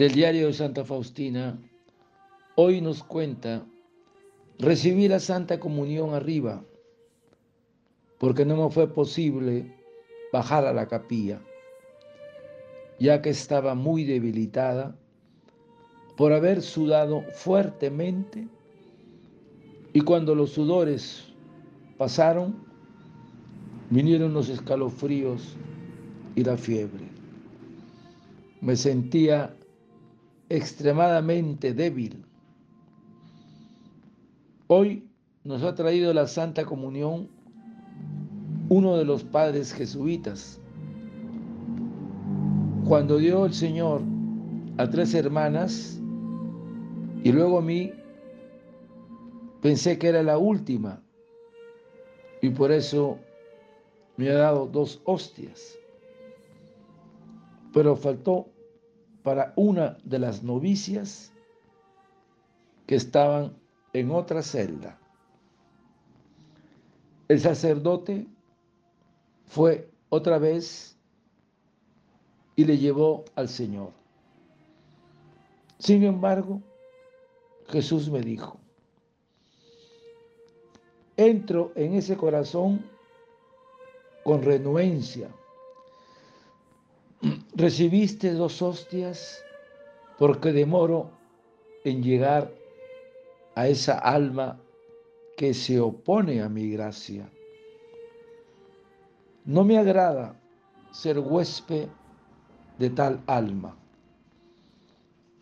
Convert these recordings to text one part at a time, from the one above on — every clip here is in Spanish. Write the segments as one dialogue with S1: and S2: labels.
S1: del diario de Santa Faustina, hoy nos cuenta, recibí la Santa Comunión arriba, porque no me fue posible bajar a la capilla, ya que estaba muy debilitada por haber sudado fuertemente y cuando los sudores pasaron, vinieron los escalofríos y la fiebre. Me sentía extremadamente débil. Hoy nos ha traído la Santa Comunión uno de los padres jesuitas. Cuando dio el Señor a tres hermanas y luego a mí, pensé que era la última y por eso me ha dado dos hostias. Pero faltó para una de las novicias que estaban en otra celda. El sacerdote fue otra vez y le llevó al Señor. Sin embargo, Jesús me dijo, entro en ese corazón con renuencia. Recibiste dos hostias porque demoro en llegar a esa alma que se opone a mi gracia. No me agrada ser huésped de tal alma.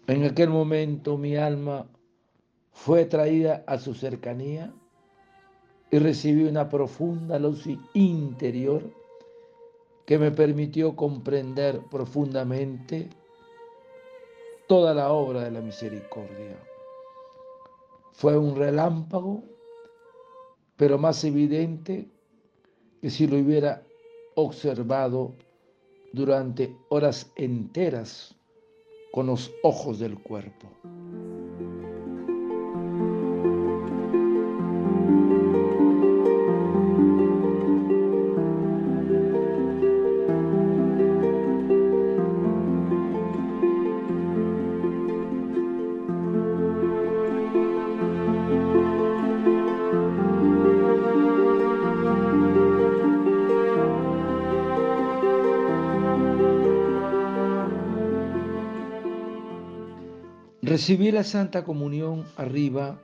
S1: En aquel momento mi alma fue traída a su cercanía y recibí una profunda luz interior que me permitió comprender profundamente toda la obra de la misericordia. Fue un relámpago, pero más evidente que si lo hubiera observado durante horas enteras con los ojos del cuerpo. Recibí la Santa Comunión arriba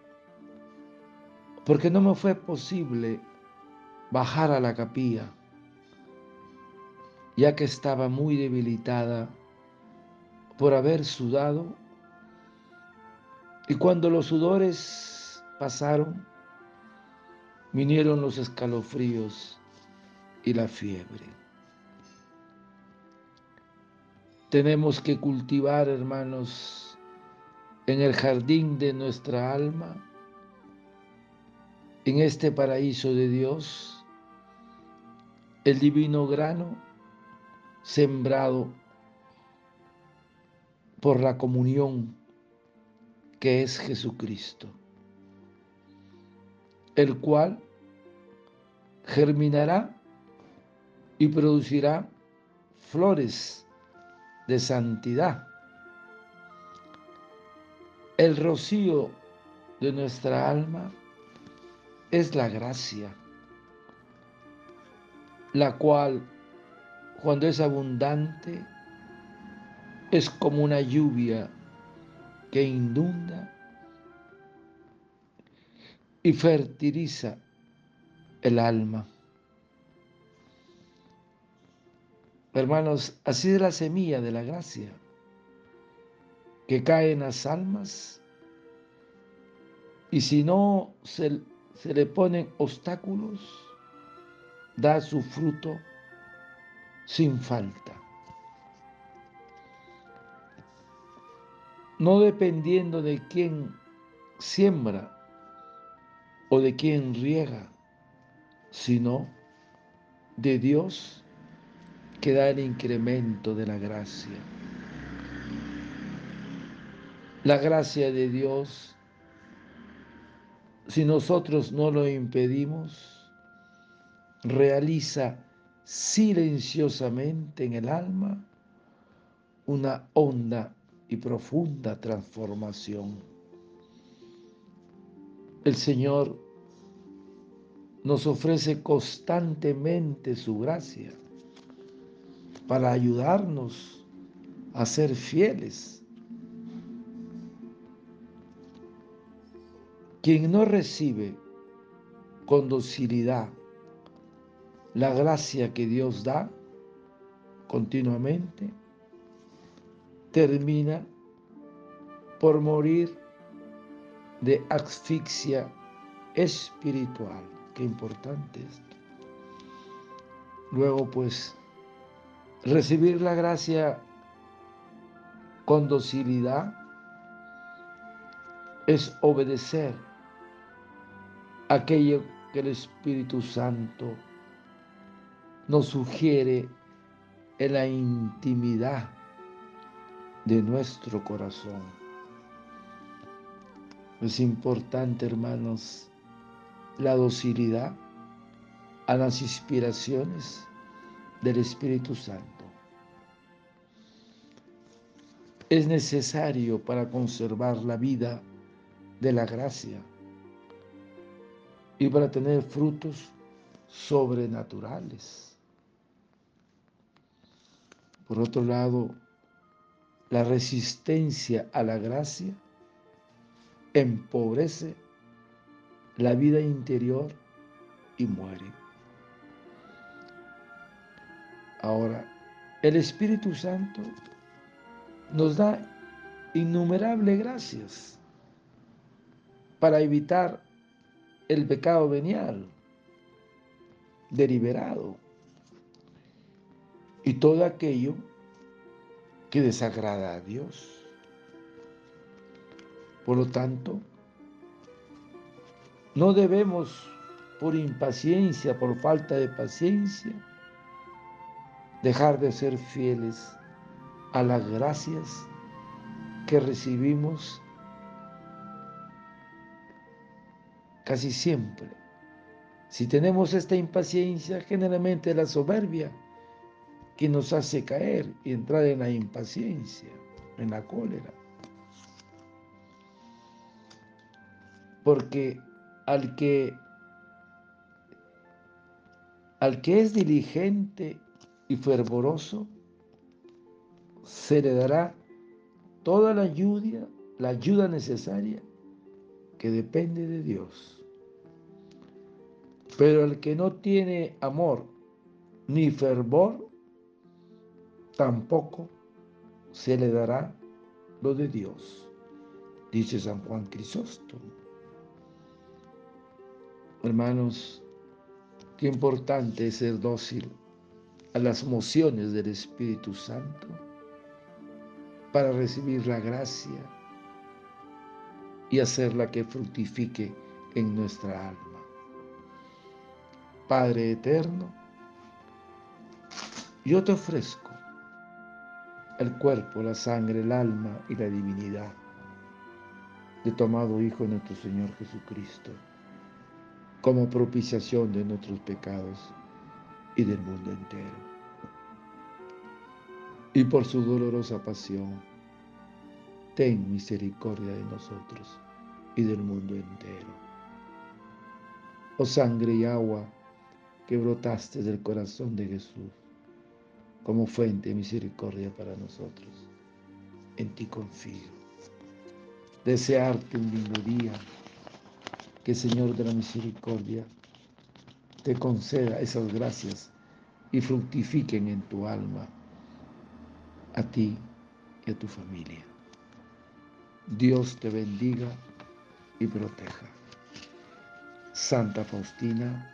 S1: porque no me fue posible bajar a la capilla, ya que estaba muy debilitada por haber sudado. Y cuando los sudores pasaron, vinieron los escalofríos y la fiebre. Tenemos que cultivar, hermanos, en el jardín de nuestra alma, en este paraíso de Dios, el divino grano sembrado por la comunión que es Jesucristo, el cual germinará y producirá flores de santidad el rocío de nuestra alma es la gracia, la cual, cuando es abundante, es como una lluvia que inunda y fertiliza el alma. Hermanos, así es la semilla de la gracia que cae en las almas y si no se, se le ponen obstáculos, da su fruto sin falta. No dependiendo de quién siembra o de quién riega, sino de Dios que da el incremento de la gracia. La gracia de Dios, si nosotros no lo impedimos, realiza silenciosamente en el alma una honda y profunda transformación. El Señor nos ofrece constantemente su gracia para ayudarnos a ser fieles. Quien no recibe con docilidad la gracia que Dios da continuamente, termina por morir de asfixia espiritual. Qué importante esto. Luego, pues, recibir la gracia con docilidad es obedecer aquello que el Espíritu Santo nos sugiere en la intimidad de nuestro corazón. Es importante, hermanos, la docilidad a las inspiraciones del Espíritu Santo. Es necesario para conservar la vida de la gracia y para tener frutos sobrenaturales. Por otro lado, la resistencia a la gracia empobrece la vida interior y muere. Ahora, el Espíritu Santo nos da innumerables gracias para evitar el pecado venial deliberado y todo aquello que desagrada a Dios. Por lo tanto, no debemos, por impaciencia, por falta de paciencia, dejar de ser fieles a las gracias que recibimos casi siempre. Si tenemos esta impaciencia, generalmente la soberbia que nos hace caer y entrar en la impaciencia, en la cólera. Porque al que al que es diligente y fervoroso se le dará toda la ayuda, la ayuda necesaria que depende de Dios. Pero el que no tiene amor ni fervor, tampoco se le dará lo de Dios, dice San Juan Crisóstomo. Hermanos, qué importante es ser dócil a las mociones del Espíritu Santo para recibir la gracia y hacerla que fructifique en nuestra alma. Padre eterno, yo te ofrezco el cuerpo, la sangre, el alma y la divinidad de tu amado Hijo nuestro Señor Jesucristo, como propiciación de nuestros pecados y del mundo entero. Y por su dolorosa pasión, ten misericordia de nosotros y del mundo entero. Oh sangre y agua, que brotaste del corazón de Jesús como fuente de misericordia para nosotros. En ti confío. Desearte un lindo día, que Señor de la Misericordia te conceda esas gracias y fructifiquen en tu alma a ti y a tu familia. Dios te bendiga y proteja. Santa Faustina,